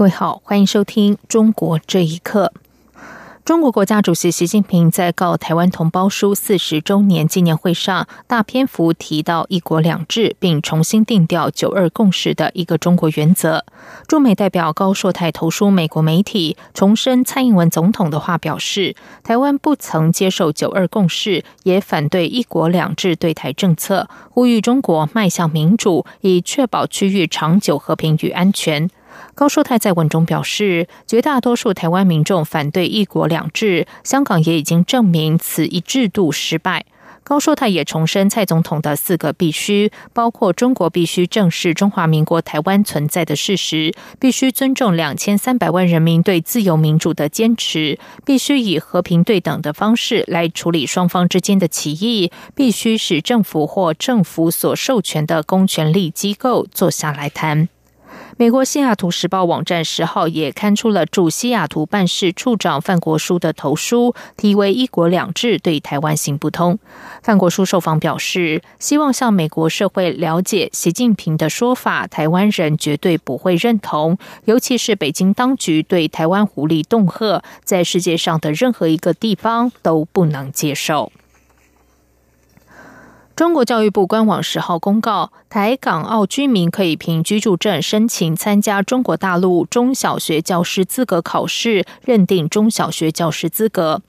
各位好，欢迎收听《中国这一刻》。中国国家主席习近平在告台湾同胞书四十周年纪念会上，大篇幅提到“一国两制”，并重新定调“九二共识”的一个中国原则。驻美代表高硕泰投书美国媒体，重申蔡英文总统的话，表示台湾不曾接受“九二共识”，也反对“一国两制”对台政策，呼吁中国迈向民主，以确保区域长久和平与安全。高硕泰在文中表示，绝大多数台湾民众反对“一国两制”，香港也已经证明此一制度失败。高硕泰也重申蔡总统的四个必须，包括中国必须正视中华民国台湾存在的事实，必须尊重两千三百万人民对自由民主的坚持，必须以和平对等的方式来处理双方之间的歧义，必须使政府或政府所授权的公权力机构坐下来谈。美国西雅图时报网站十号也刊出了驻西雅图办事处长范国书的投书，题为“一国两制对台湾行不通”。范国书受访表示，希望向美国社会了解习近平的说法，台湾人绝对不会认同，尤其是北京当局对台湾狐狸恫吓，在世界上的任何一个地方都不能接受。中国教育部官网十号公告，台港澳居民可以凭居住证申请参加中国大陆中小学教师资格考试，认定中小学教师资格。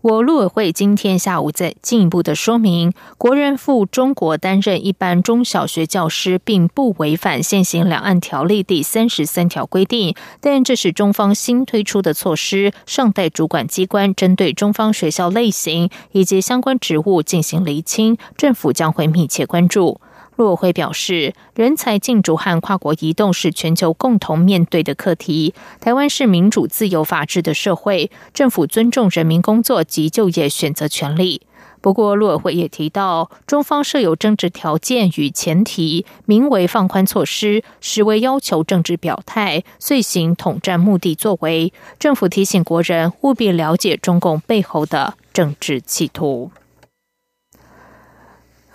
我陆委会今天下午再进一步的说明，国人赴中国担任一般中小学教师，并不违反现行两岸条例第三十三条规定，但这是中方新推出的措施，尚待主管机关针对中方学校类型以及相关职务进行厘清，政府将会密切关注。陆委会表示，人才进驻和跨国移动是全球共同面对的课题。台湾是民主、自由、法治的社会，政府尊重人民工作及就业选择权利。不过，陆委会也提到，中方设有政治条件与前提，名为放宽措施，实为要求政治表态，遂行统战目的作为。政府提醒国人务必了解中共背后的政治企图。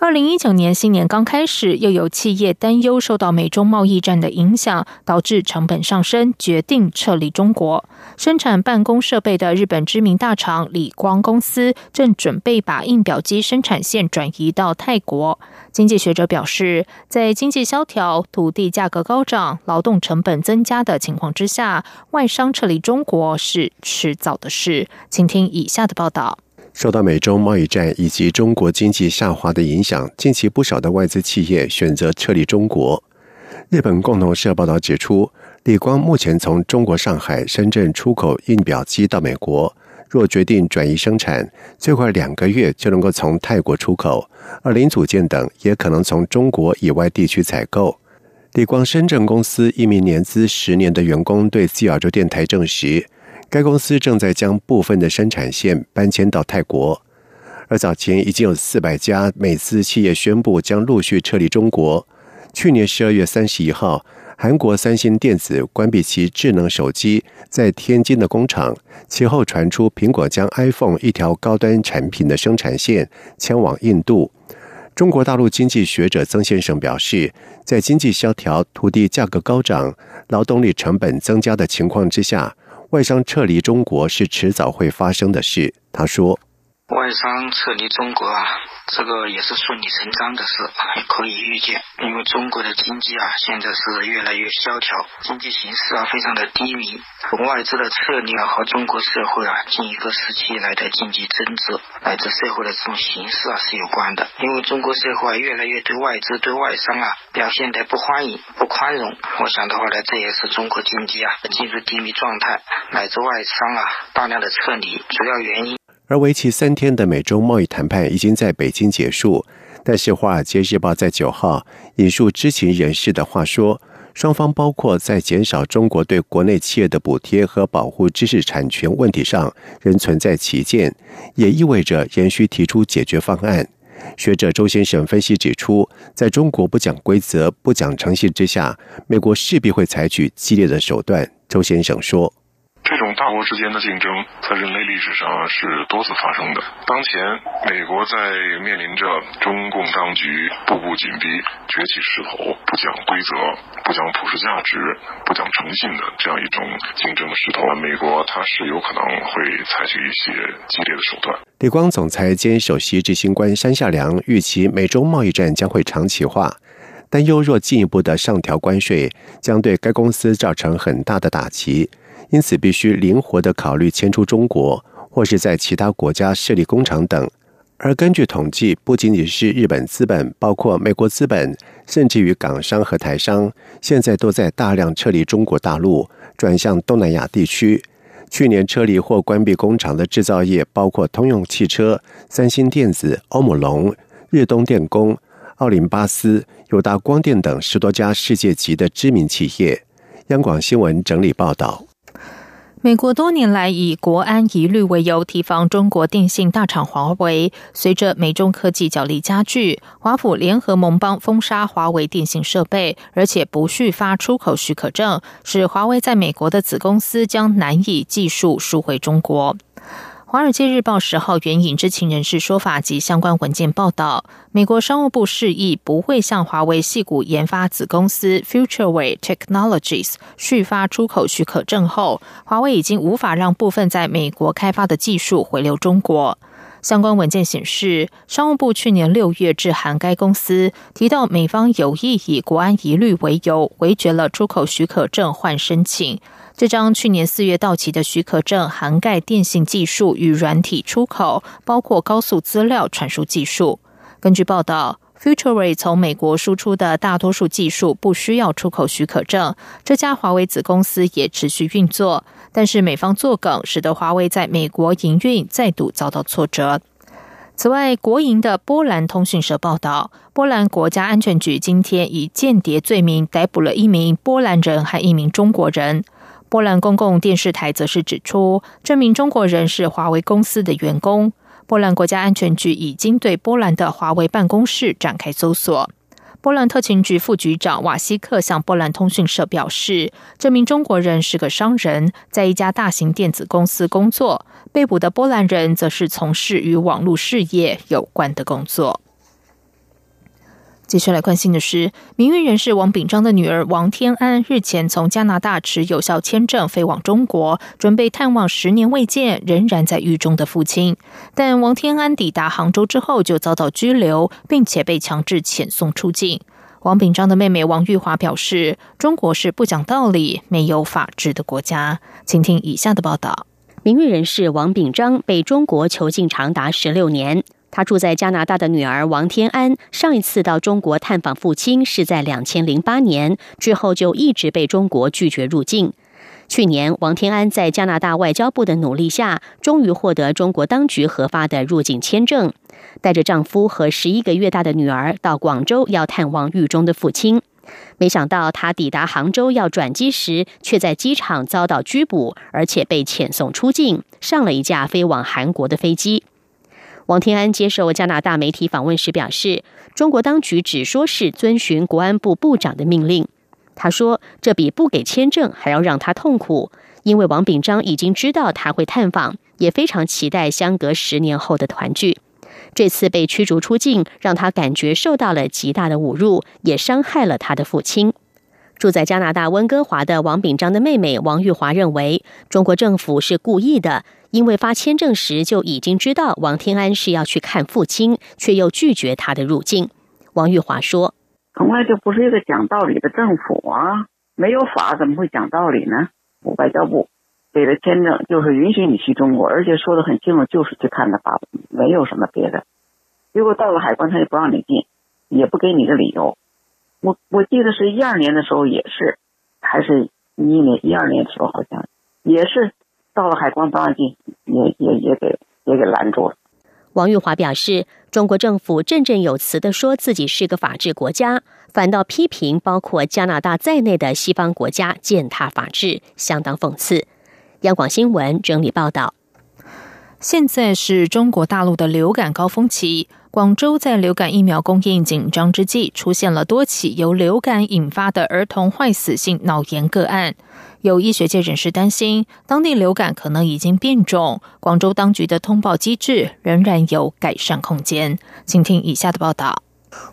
二零一九年新年刚开始，又有企业担忧受到美中贸易战的影响，导致成本上升，决定撤离中国。生产办公设备的日本知名大厂理光公司正准备把印表机生产线转移到泰国。经济学者表示，在经济萧条、土地价格高涨、劳动成本增加的情况之下，外商撤离中国是迟早的事。请听以下的报道。受到美中贸易战以及中国经济下滑的影响，近期不少的外资企业选择撤离中国。日本共同社报道指出，理光目前从中国上海、深圳出口印表机到美国，若决定转移生产，最快两个月就能够从泰国出口，而零组件等也可能从中国以外地区采购。理光深圳公司一名年资十年的员工对自亚洲电台证实。该公司正在将部分的生产线搬迁到泰国，而早前已经有四百家美资企业宣布将陆续撤离中国。去年十二月三十一号，韩国三星电子关闭其智能手机在天津的工厂，其后传出苹果将 iPhone 一条高端产品的生产线迁往印度。中国大陆经济学者曾先生表示，在经济萧条、土地价格高涨、劳动力成本增加的情况之下。外商撤离中国是迟早会发生的事，他说。外商撤离中国啊，这个也是顺理成章的事，也可以预见。因为中国的经济啊，现在是越来越萧条，经济形势啊非常的低迷。外资的撤离啊，和中国社会啊近一个时期来的经济增值乃至社会的这种形势啊是有关的。因为中国社会越来越对外资、对外商啊表现的不欢迎、不宽容。我想的话呢，这也是中国经济啊进入低迷状态乃至外商啊大量的撤离主要原因。而为期三天的美中贸易谈判已经在北京结束，但是《华尔街日报》在九号引述知情人士的话说，双方包括在减少中国对国内企业的补贴和保护知识产权问题上仍存在歧见，也意味着仍需提出解决方案。学者周先生分析指出，在中国不讲规则、不讲诚信之下，美国势必会采取激烈的手段。周先生说。这种大国之间的竞争，在人类历史上是多次发生的。当前，美国在面临着中共当局步步紧逼、崛起势头、不讲规则、不讲普世价值、不讲诚信的这样一种竞争的势头。美国它是有可能会采取一些激烈的手段。李光总裁兼首席执行官山下良预期，美中贸易战将会长期化，担忧若进一步的上调关税，将对该公司造成很大的打击。因此，必须灵活地考虑迁出中国，或是在其他国家设立工厂等。而根据统计，不仅仅是日本资本，包括美国资本，甚至于港商和台商，现在都在大量撤离中国大陆，转向东南亚地区。去年撤离或关闭工厂的制造业，包括通用汽车、三星电子、欧姆龙、日东电工、奥林巴斯、友达光电等十多家世界级的知名企业。央广新闻整理报道。美国多年来以国安疑虑为由提防中国电信大厂华为，随着美中科技角力加剧，华府联合盟邦封杀华为电信设备，而且不续发出口许可证，使华为在美国的子公司将难以技术输回中国。《华尔街日报》十号援引知情人士说法及相关文件报道，美国商务部示意不会向华为系股研发子公司 FutureWay Technologies 续发出口许可证后，华为已经无法让部分在美国开发的技术回流中国。相关文件显示，商务部去年六月致函该公司，提到美方有意以国安疑虑为由，回绝了出口许可证换申请。这张去年四月到期的许可证涵盖电信技术与软体出口，包括高速资料传输技术。根据报道 Futury 从美国输出的大多数技术不需要出口许可证。这家华为子公司也持续运作，但是美方作梗，使得华为在美国营运再度遭到挫折。此外，国营的波兰通讯社报道，波兰国家安全局今天以间谍罪名逮捕了一名波兰人和一名中国人。波兰公共电视台则是指出，这名中国人是华为公司的员工。波兰国家安全局已经对波兰的华为办公室展开搜索。波兰特勤局副局长瓦西克向波兰通讯社表示，这名中国人是个商人，在一家大型电子公司工作。被捕的波兰人则是从事与网络事业有关的工作。接下来关心的是，名誉人士王炳章的女儿王天安日前从加拿大持有效签证飞往中国，准备探望十年未见、仍然在狱中的父亲。但王天安抵达杭州之后就遭到拘留，并且被强制遣送出境。王炳章的妹妹王玉华表示：“中国是不讲道理、没有法治的国家。”请听以下的报道：名誉人士王炳章被中国囚禁长达十六年。他住在加拿大的女儿王天安，上一次到中国探访父亲是在两千零八年，之后就一直被中国拒绝入境。去年，王天安在加拿大外交部的努力下，终于获得中国当局核发的入境签证，带着丈夫和十一个月大的女儿到广州要探望狱中的父亲。没想到，他抵达杭州要转机时，却在机场遭到拘捕，而且被遣送出境，上了一架飞往韩国的飞机。王天安接受加拿大媒体访问时表示，中国当局只说是遵循国安部部长的命令。他说，这比不给签证还要让他痛苦，因为王炳章已经知道他会探访，也非常期待相隔十年后的团聚。这次被驱逐出境，让他感觉受到了极大的侮辱，也伤害了他的父亲。住在加拿大温哥华的王炳章的妹妹王玉华认为，中国政府是故意的。因为发签证时就已经知道王天安是要去看父亲，却又拒绝他的入境。王玉华说：“从来就不是一个讲道理的政府啊，没有法怎么会讲道理呢？我外交部给的签证就是允许你去中国，而且说的很清楚，就是去看他爸爸，没有什么别的。结果到了海关，他也不让你进，也不给你个理由。我我记得是一二年的时候也是，还是一一年一二年的时候好像也是。”到了海关不让进，也也也给也给拦住了。王玉华表示，中国政府振振有词的说自己是个法治国家，反倒批评包括加拿大在内的西方国家践踏法治，相当讽刺。央广新闻整理报道。现在是中国大陆的流感高峰期，广州在流感疫苗供应紧张之际，出现了多起由流感引发的儿童坏死性脑炎个案。有医学界人士担心，当地流感可能已经变重，广州当局的通报机制仍然有改善空间。请听以下的报道：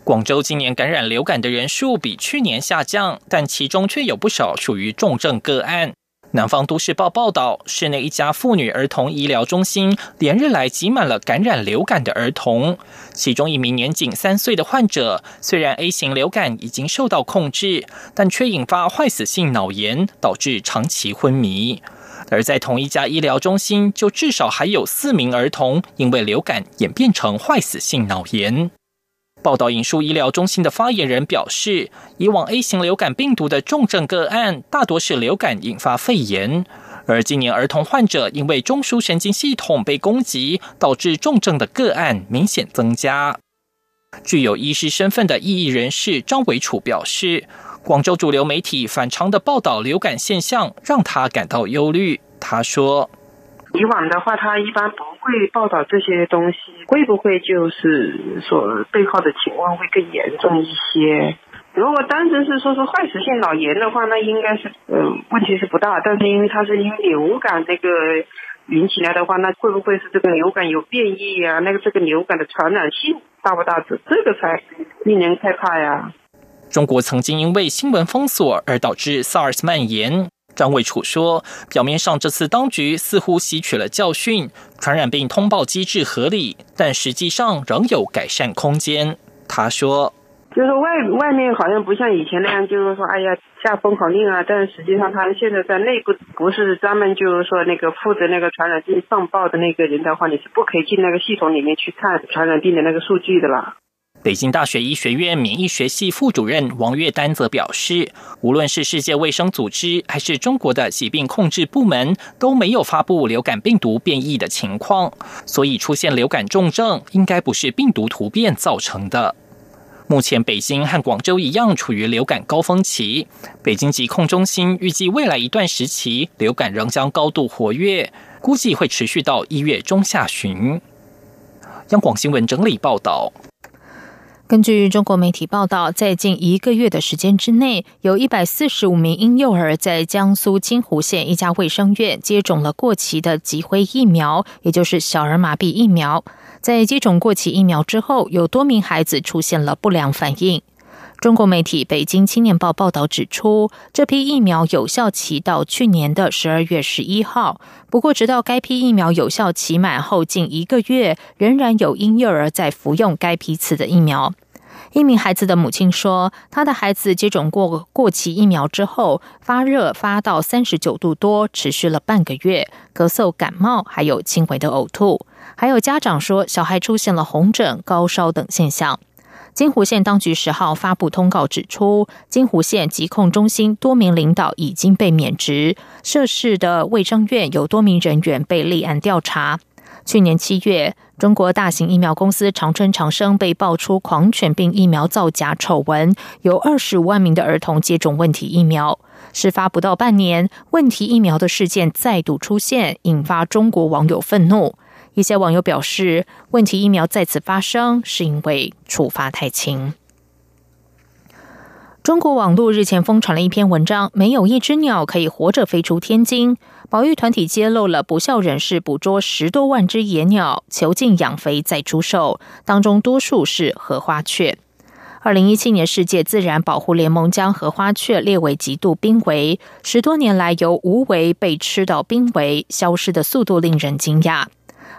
广州今年感染流感的人数比去年下降，但其中却有不少属于重症个案。南方都市报报道，市内一家妇女儿童医疗中心连日来挤满了感染流感的儿童。其中一名年仅三岁的患者，虽然 A 型流感已经受到控制，但却引发坏死性脑炎，导致长期昏迷。而在同一家医疗中心，就至少还有四名儿童因为流感演变成坏死性脑炎。报道引述医疗中心的发言人表示，以往 A 型流感病毒的重症个案大多是流感引发肺炎，而今年儿童患者因为中枢神经系统被攻击，导致重症的个案明显增加。具有医师身份的异议人士张伟楚表示，广州主流媒体反常的报道流感现象，让他感到忧虑。他说。以往的话，他一般不会报道这些东西，会不会就是说背后的情况会更严重一些？如果单纯是说是坏死性脑炎的话，那应该是呃问题是不大。但是因为它是因为流感这个引起来的话，那会不会是这个流感有变异呀？那个这个流感的传染性大不大？这这个才令人害怕呀。中国曾经因为新闻封锁而导致 SARS 蔓延。张卫楚说：“表面上，这次当局似乎吸取了教训，传染病通报机制合理，但实际上仍有改善空间。”他说：“就是外外面好像不像以前那样，就是说，哎呀下封口令啊，但实际上他现在在内部不是专门就是说那个负责那个传染病上报的那个人的话，你是不可以进那个系统里面去看传染病的那个数据的啦。”北京大学医学院免疫学系副主任王月丹则表示，无论是世界卫生组织还是中国的疾病控制部门，都没有发布流感病毒变异的情况，所以出现流感重症应该不是病毒突变造成的。目前，北京和广州一样处于流感高峰期，北京疾控中心预计未来一段时期流感仍将高度活跃，估计会持续到一月中下旬。央广新闻整理报道。根据中国媒体报道，在近一个月的时间之内，有一百四十五名婴幼儿在江苏金湖县一家卫生院接种了过期的脊灰疫苗，也就是小儿麻痹疫苗。在接种过期疫苗之后，有多名孩子出现了不良反应。中国媒体《北京青年报》报道指出，这批疫苗有效期到去年的十二月十一号。不过，直到该批疫苗有效期满后近一个月，仍然有婴幼儿在服用该批次的疫苗。一名孩子的母亲说，他的孩子接种过过期疫苗之后，发热发到三十九度多，持续了半个月，咳嗽、感冒，还有轻微的呕吐。还有家长说，小孩出现了红疹、高烧等现象。金湖县当局十号发布通告指出，金湖县疾控中心多名领导已经被免职，涉事的卫生院有多名人员被立案调查。去年七月，中国大型疫苗公司长春长生被爆出狂犬病疫苗造假丑闻，有二十五万名的儿童接种问题疫苗。事发不到半年，问题疫苗的事件再度出现，引发中国网友愤怒。一些网友表示，问题疫苗再次发生是因为处罚太轻。中国网络日前疯传了一篇文章，没有一只鸟可以活着飞出天津。保育团体揭露了不孝人士捕捉十多万只野鸟，囚禁养肥再出售，当中多数是荷花雀。二零一七年，世界自然保护联盟将荷花雀列为极度濒危，十多年来由无危被吃到濒危，消失的速度令人惊讶。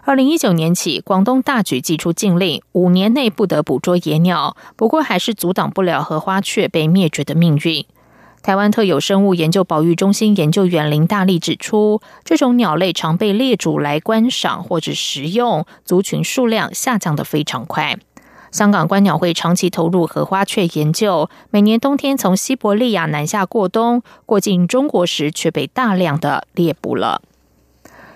二零一九年起，广东大举祭出禁令，五年内不得捕捉野鸟。不过，还是阻挡不了荷花雀被灭绝的命运。台湾特有生物研究保育中心研究员林大力指出，这种鸟类常被猎主来观赏或者食用，族群数量下降的非常快。香港观鸟会长期投入荷花雀研究，每年冬天从西伯利亚南下过冬，过境中国时却被大量的猎捕了。